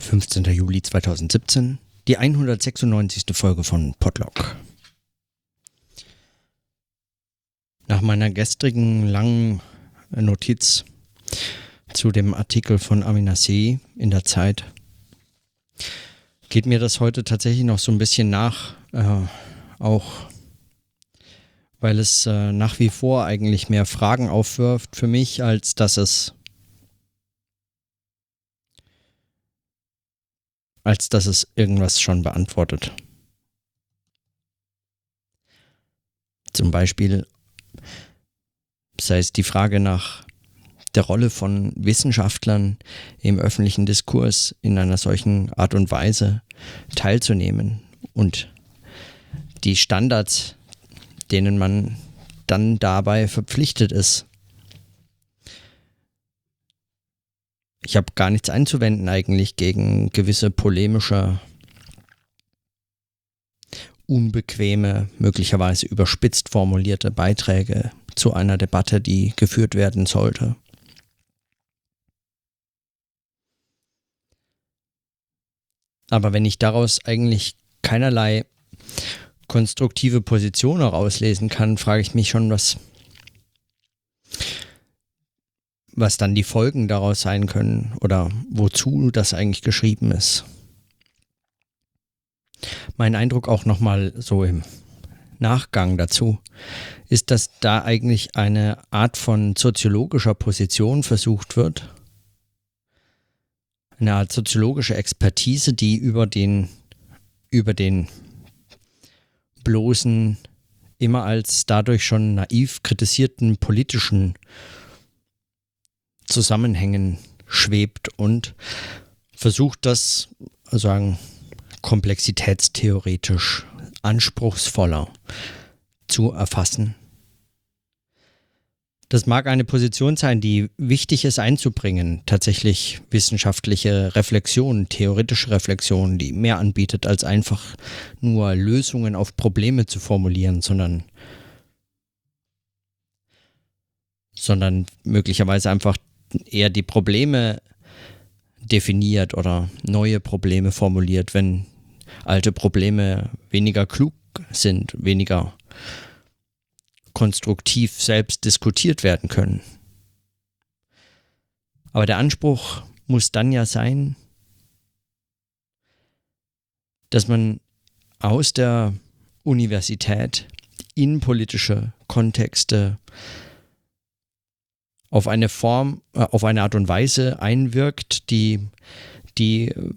15. Juli 2017, die 196. Folge von Podlock. Nach meiner gestrigen langen Notiz zu dem Artikel von Aminassi in der Zeit geht mir das heute tatsächlich noch so ein bisschen nach, äh, auch weil es äh, nach wie vor eigentlich mehr Fragen aufwirft für mich, als dass es als dass es irgendwas schon beantwortet. Zum Beispiel sei es die Frage nach der Rolle von Wissenschaftlern im öffentlichen Diskurs in einer solchen Art und Weise teilzunehmen und die Standards, denen man dann dabei verpflichtet ist. Ich habe gar nichts einzuwenden eigentlich gegen gewisse polemische, unbequeme, möglicherweise überspitzt formulierte Beiträge zu einer Debatte, die geführt werden sollte. Aber wenn ich daraus eigentlich keinerlei konstruktive Position herauslesen kann, frage ich mich schon, was, was dann die Folgen daraus sein können oder wozu das eigentlich geschrieben ist. Mein Eindruck auch nochmal so im Nachgang dazu ist, dass da eigentlich eine Art von soziologischer Position versucht wird. Eine Art soziologische Expertise, die über den, über den bloßen, immer als dadurch schon naiv kritisierten politischen Zusammenhängen schwebt und versucht das sagen komplexitätstheoretisch anspruchsvoller zu erfassen. Das mag eine Position sein, die wichtig ist einzubringen, tatsächlich wissenschaftliche Reflexion, theoretische Reflexion, die mehr anbietet, als einfach nur Lösungen auf Probleme zu formulieren, sondern, sondern möglicherweise einfach eher die Probleme definiert oder neue Probleme formuliert, wenn alte Probleme weniger klug sind, weniger konstruktiv selbst diskutiert werden können. Aber der Anspruch muss dann ja sein, dass man aus der Universität in politische Kontexte auf eine Form, äh, auf eine Art und Weise einwirkt, die, die äh,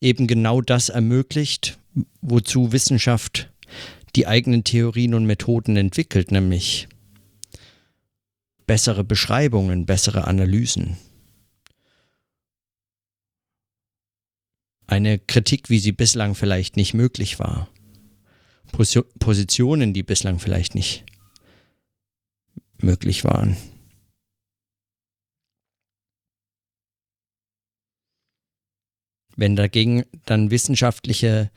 eben genau das ermöglicht, wozu Wissenschaft die eigenen Theorien und Methoden entwickelt, nämlich bessere Beschreibungen, bessere Analysen. Eine Kritik, wie sie bislang vielleicht nicht möglich war. Positionen, die bislang vielleicht nicht möglich waren. Wenn dagegen dann wissenschaftliche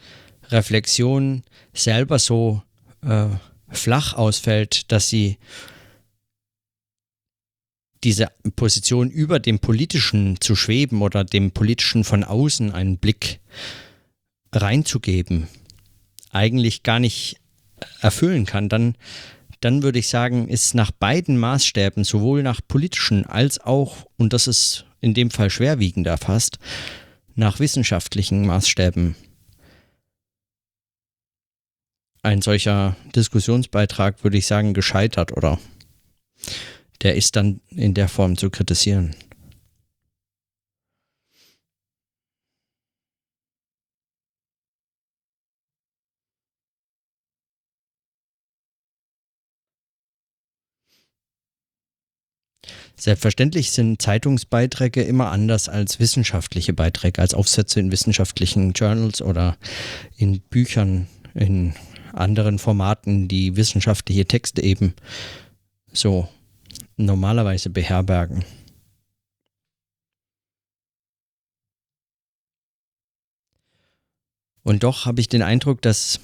Reflexion selber so äh, flach ausfällt, dass sie diese Position über dem Politischen zu schweben oder dem Politischen von außen einen Blick reinzugeben, eigentlich gar nicht erfüllen kann, dann, dann würde ich sagen, ist nach beiden Maßstäben, sowohl nach politischen als auch, und das ist in dem Fall schwerwiegender fast, nach wissenschaftlichen Maßstäben ein solcher Diskussionsbeitrag, würde ich sagen, gescheitert oder der ist dann in der Form zu kritisieren. Selbstverständlich sind Zeitungsbeiträge immer anders als wissenschaftliche Beiträge, als Aufsätze in wissenschaftlichen Journals oder in Büchern, in anderen Formaten, die wissenschaftliche Texte eben so normalerweise beherbergen. Und doch habe ich den Eindruck, dass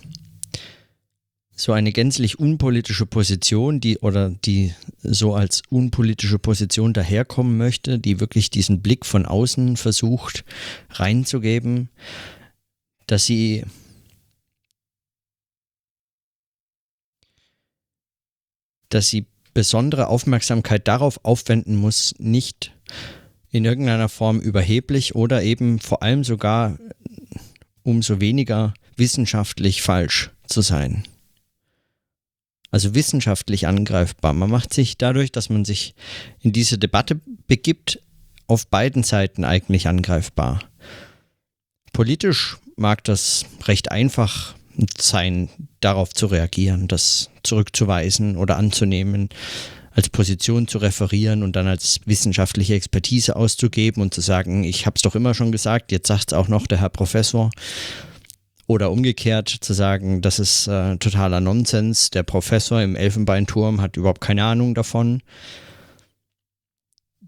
so eine gänzlich unpolitische Position, die oder die so als unpolitische Position daherkommen möchte, die wirklich diesen Blick von außen versucht reinzugeben, dass sie dass sie besondere Aufmerksamkeit darauf aufwenden muss, nicht in irgendeiner Form überheblich oder eben vor allem sogar umso weniger wissenschaftlich falsch zu sein also wissenschaftlich angreifbar. Man macht sich dadurch, dass man sich in diese Debatte begibt, auf beiden Seiten eigentlich angreifbar. Politisch mag das recht einfach sein, darauf zu reagieren, das zurückzuweisen oder anzunehmen, als Position zu referieren und dann als wissenschaftliche Expertise auszugeben und zu sagen, ich habe es doch immer schon gesagt, jetzt sagt es auch noch der Herr Professor. Oder umgekehrt zu sagen, das ist äh, totaler Nonsens, der Professor im Elfenbeinturm hat überhaupt keine Ahnung davon.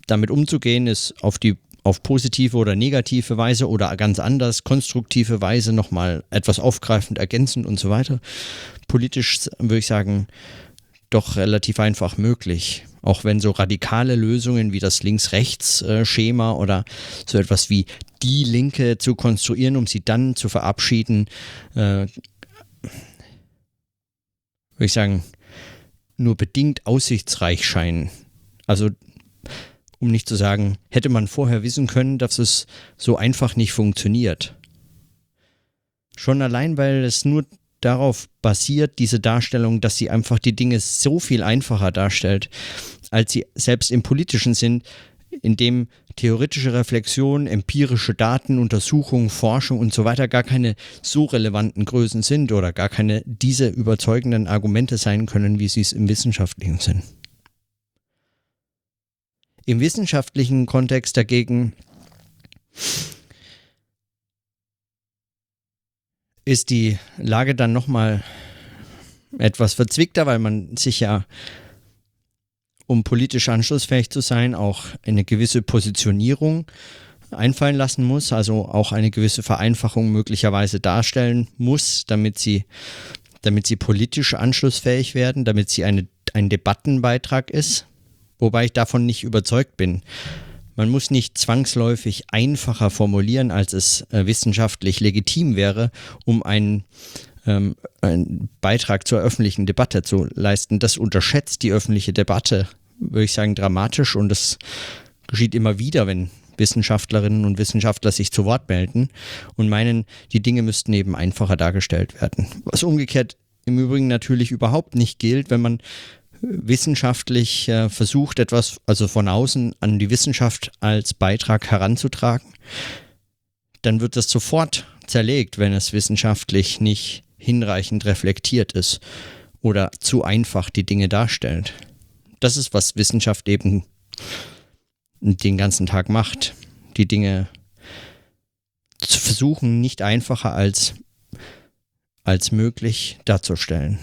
Damit umzugehen ist auf die auf positive oder negative Weise oder ganz anders, konstruktive Weise nochmal etwas aufgreifend, ergänzend und so weiter. Politisch würde ich sagen, doch relativ einfach möglich. Auch wenn so radikale Lösungen wie das Links-Rechts-Schema oder so etwas wie die Linke zu konstruieren, um sie dann zu verabschieden, äh, würde ich sagen, nur bedingt aussichtsreich scheinen. Also, um nicht zu sagen, hätte man vorher wissen können, dass es so einfach nicht funktioniert. Schon allein, weil es nur darauf basiert, diese Darstellung, dass sie einfach die Dinge so viel einfacher darstellt, als sie selbst im politischen sind, in dem theoretische Reflexion, empirische Daten, Untersuchungen, Forschung und so weiter gar keine so relevanten Größen sind oder gar keine diese überzeugenden Argumente sein können, wie sie es im wissenschaftlichen sind. Im wissenschaftlichen Kontext dagegen ist die Lage dann nochmal etwas verzwickter, weil man sich ja, um politisch anschlussfähig zu sein, auch eine gewisse Positionierung einfallen lassen muss, also auch eine gewisse Vereinfachung möglicherweise darstellen muss, damit sie, damit sie politisch anschlussfähig werden, damit sie eine, ein Debattenbeitrag ist, wobei ich davon nicht überzeugt bin. Man muss nicht zwangsläufig einfacher formulieren, als es äh, wissenschaftlich legitim wäre, um einen, ähm, einen Beitrag zur öffentlichen Debatte zu leisten. Das unterschätzt die öffentliche Debatte, würde ich sagen, dramatisch und das geschieht immer wieder, wenn Wissenschaftlerinnen und Wissenschaftler sich zu Wort melden und meinen, die Dinge müssten eben einfacher dargestellt werden. Was umgekehrt im Übrigen natürlich überhaupt nicht gilt, wenn man wissenschaftlich äh, versucht, etwas, also von außen an die Wissenschaft als Beitrag heranzutragen, dann wird das sofort zerlegt, wenn es wissenschaftlich nicht hinreichend reflektiert ist oder zu einfach die Dinge darstellt. Das ist, was Wissenschaft eben den ganzen Tag macht. Die Dinge zu versuchen, nicht einfacher als, als möglich darzustellen.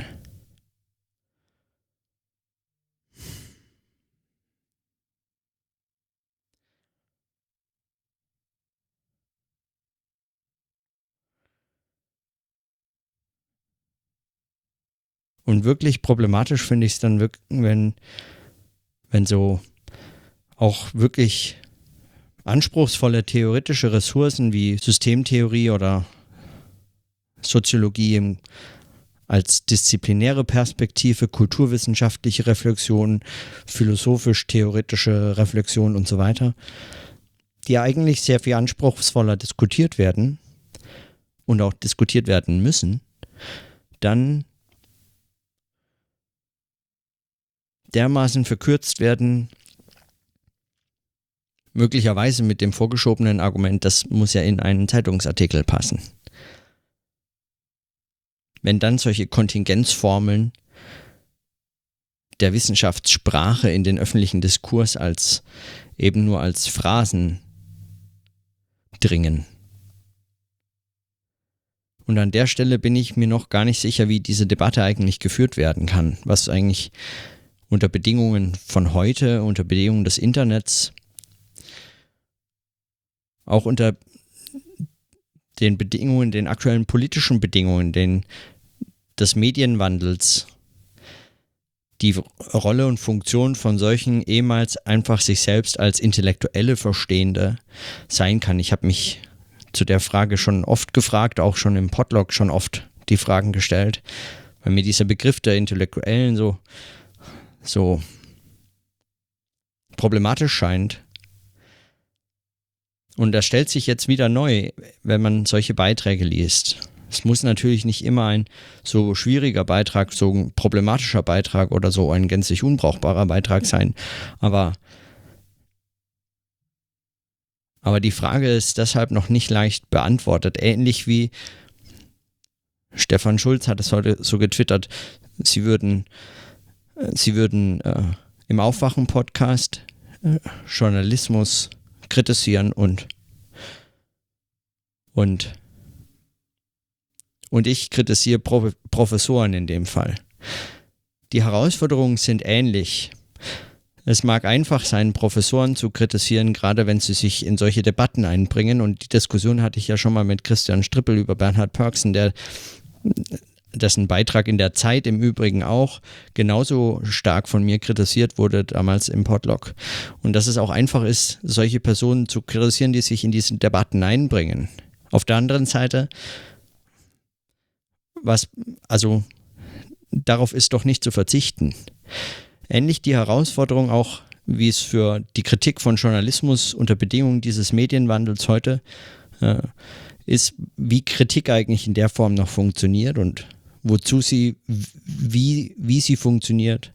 Und wirklich problematisch finde ich es dann, wenn, wenn so auch wirklich anspruchsvolle theoretische Ressourcen wie Systemtheorie oder Soziologie im, als disziplinäre Perspektive, kulturwissenschaftliche Reflexion, philosophisch-theoretische Reflexion und so weiter, die eigentlich sehr viel anspruchsvoller diskutiert werden und auch diskutiert werden müssen, dann dermaßen verkürzt werden, möglicherweise mit dem vorgeschobenen Argument, das muss ja in einen Zeitungsartikel passen. Wenn dann solche Kontingenzformeln der Wissenschaftssprache in den öffentlichen Diskurs als eben nur als Phrasen dringen. Und an der Stelle bin ich mir noch gar nicht sicher, wie diese Debatte eigentlich geführt werden kann, was eigentlich unter Bedingungen von heute, unter Bedingungen des Internets, auch unter den Bedingungen, den aktuellen politischen Bedingungen, den des Medienwandels die Rolle und Funktion von solchen ehemals einfach sich selbst als Intellektuelle Verstehende sein kann. Ich habe mich zu der Frage schon oft gefragt, auch schon im Podlog schon oft die Fragen gestellt, weil mir dieser Begriff der Intellektuellen so, so problematisch scheint. Und das stellt sich jetzt wieder neu, wenn man solche Beiträge liest. Es muss natürlich nicht immer ein so schwieriger Beitrag, so ein problematischer Beitrag oder so ein gänzlich unbrauchbarer Beitrag sein. Aber, aber die Frage ist deshalb noch nicht leicht beantwortet. Ähnlich wie Stefan Schulz hat es heute so getwittert, sie würden, sie würden äh, im Aufwachen-Podcast äh, Journalismus kritisieren und, und und ich kritisiere Pro Professoren in dem Fall. Die Herausforderungen sind ähnlich. Es mag einfach sein, Professoren zu kritisieren, gerade wenn sie sich in solche Debatten einbringen. Und die Diskussion hatte ich ja schon mal mit Christian Strippel über Bernhard Pörksen, der dessen Beitrag in der Zeit im Übrigen auch genauso stark von mir kritisiert wurde, damals im Podlog. Und dass es auch einfach ist, solche Personen zu kritisieren, die sich in diese Debatten einbringen. Auf der anderen Seite was, also darauf ist doch nicht zu verzichten. Ähnlich die Herausforderung auch, wie es für die Kritik von Journalismus unter Bedingungen dieses Medienwandels heute äh, ist, wie Kritik eigentlich in der Form noch funktioniert und wozu sie, wie, wie sie funktioniert,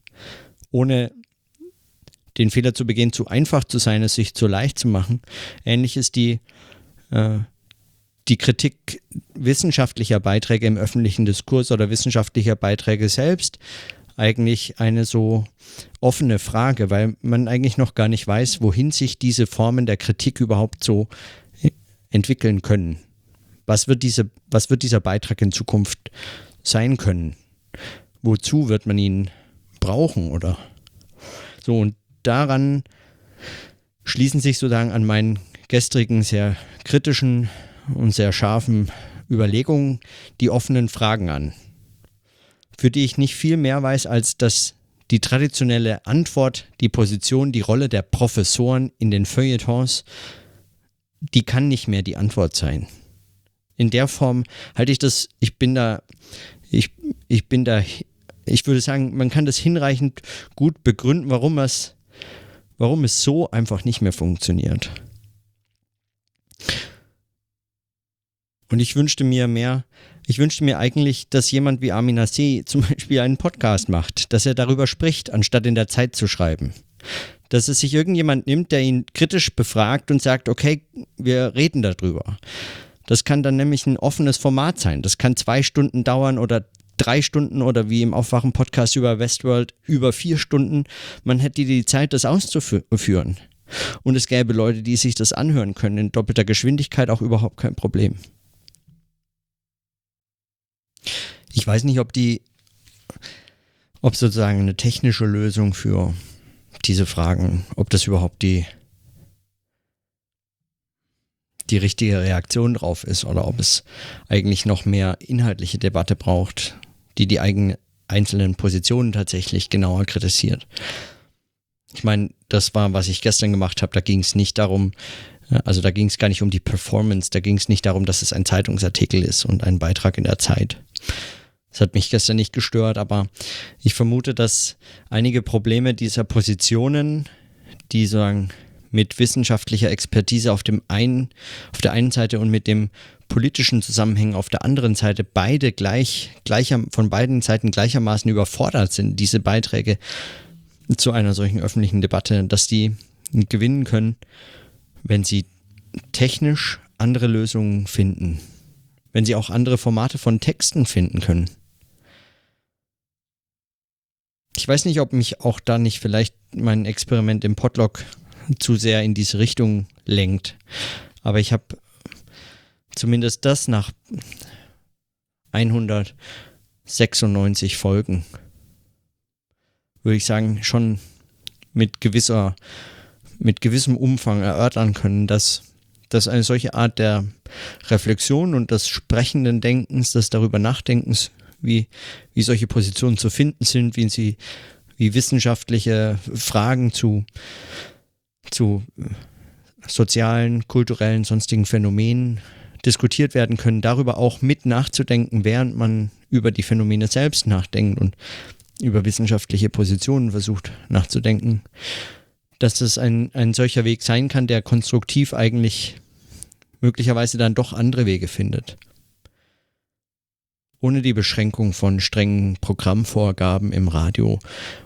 ohne den Fehler zu begehen, zu einfach zu sein, es sich zu leicht zu machen. Ähnlich ist die äh, die Kritik wissenschaftlicher Beiträge im öffentlichen Diskurs oder wissenschaftlicher Beiträge selbst eigentlich eine so offene Frage, weil man eigentlich noch gar nicht weiß, wohin sich diese Formen der Kritik überhaupt so entwickeln können. Was wird, diese, was wird dieser Beitrag in Zukunft sein können? Wozu wird man ihn brauchen oder so? Und daran schließen sich sozusagen an meinen gestrigen sehr kritischen und sehr scharfen Überlegungen die offenen Fragen an, für die ich nicht viel mehr weiß, als dass die traditionelle Antwort, die Position, die Rolle der Professoren in den Feuilletons, die kann nicht mehr die Antwort sein. In der Form halte ich das, ich bin da, ich, ich bin da, ich würde sagen, man kann das hinreichend gut begründen, warum es, warum es so einfach nicht mehr funktioniert. Und ich wünschte mir mehr, ich wünschte mir eigentlich, dass jemand wie Armin Hassé zum Beispiel einen Podcast macht, dass er darüber spricht, anstatt in der Zeit zu schreiben. Dass es sich irgendjemand nimmt, der ihn kritisch befragt und sagt, okay, wir reden darüber. Das kann dann nämlich ein offenes Format sein. Das kann zwei Stunden dauern oder drei Stunden oder wie im Aufwachen-Podcast über Westworld über vier Stunden. Man hätte die Zeit, das auszuführen. Und es gäbe Leute, die sich das anhören können in doppelter Geschwindigkeit, auch überhaupt kein Problem. Ich weiß nicht, ob die, ob sozusagen eine technische Lösung für diese Fragen, ob das überhaupt die, die richtige Reaktion drauf ist oder ob es eigentlich noch mehr inhaltliche Debatte braucht, die die eigenen einzelnen Positionen tatsächlich genauer kritisiert. Ich meine, das war, was ich gestern gemacht habe. Da ging es nicht darum, also da ging es gar nicht um die Performance, da ging es nicht darum, dass es ein Zeitungsartikel ist und ein Beitrag in der Zeit. Das hat mich gestern nicht gestört, aber ich vermute, dass einige Probleme dieser Positionen, die sagen, mit wissenschaftlicher Expertise auf dem einen, auf der einen Seite und mit dem politischen Zusammenhängen auf der anderen Seite beide gleich, gleicher, von beiden Seiten gleichermaßen überfordert sind, diese Beiträge zu einer solchen öffentlichen Debatte, dass die gewinnen können, wenn sie technisch andere Lösungen finden, wenn sie auch andere Formate von Texten finden können. Ich weiß nicht, ob mich auch da nicht vielleicht mein Experiment im Podlog zu sehr in diese Richtung lenkt. Aber ich habe zumindest das nach 196 Folgen, würde ich sagen, schon mit gewisser, mit gewissem Umfang erörtern können, dass, dass eine solche Art der Reflexion und des sprechenden Denkens, des darüber Nachdenkens wie, wie solche Positionen zu finden sind, wie sie, wie wissenschaftliche Fragen zu, zu sozialen, kulturellen, sonstigen Phänomenen diskutiert werden können, darüber auch mit nachzudenken, während man über die Phänomene selbst nachdenkt und über wissenschaftliche Positionen versucht nachzudenken, dass es ein, ein solcher Weg sein kann, der konstruktiv eigentlich möglicherweise dann doch andere Wege findet. Ohne die Beschränkung von strengen Programmvorgaben im Radio,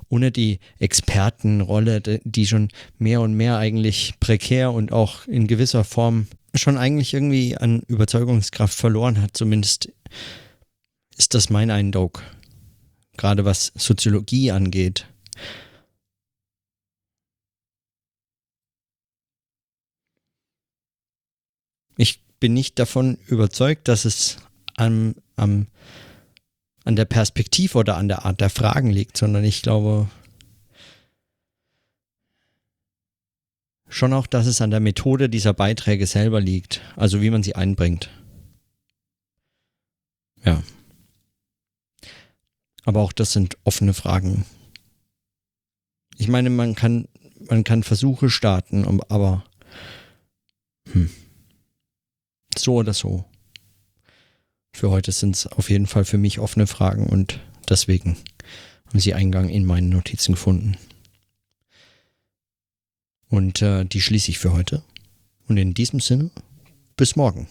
ohne die Expertenrolle, die schon mehr und mehr eigentlich prekär und auch in gewisser Form schon eigentlich irgendwie an Überzeugungskraft verloren hat, zumindest ist das mein Eindruck, gerade was Soziologie angeht. Ich bin nicht davon überzeugt, dass es am, am, an der Perspektive oder an der Art der Fragen liegt, sondern ich glaube schon auch, dass es an der Methode dieser Beiträge selber liegt, also wie man sie einbringt. Ja. Aber auch das sind offene Fragen. Ich meine, man kann, man kann Versuche starten, aber hm. So oder so. Für heute sind es auf jeden Fall für mich offene Fragen und deswegen haben sie Eingang in meine Notizen gefunden. Und äh, die schließe ich für heute. Und in diesem Sinne, bis morgen.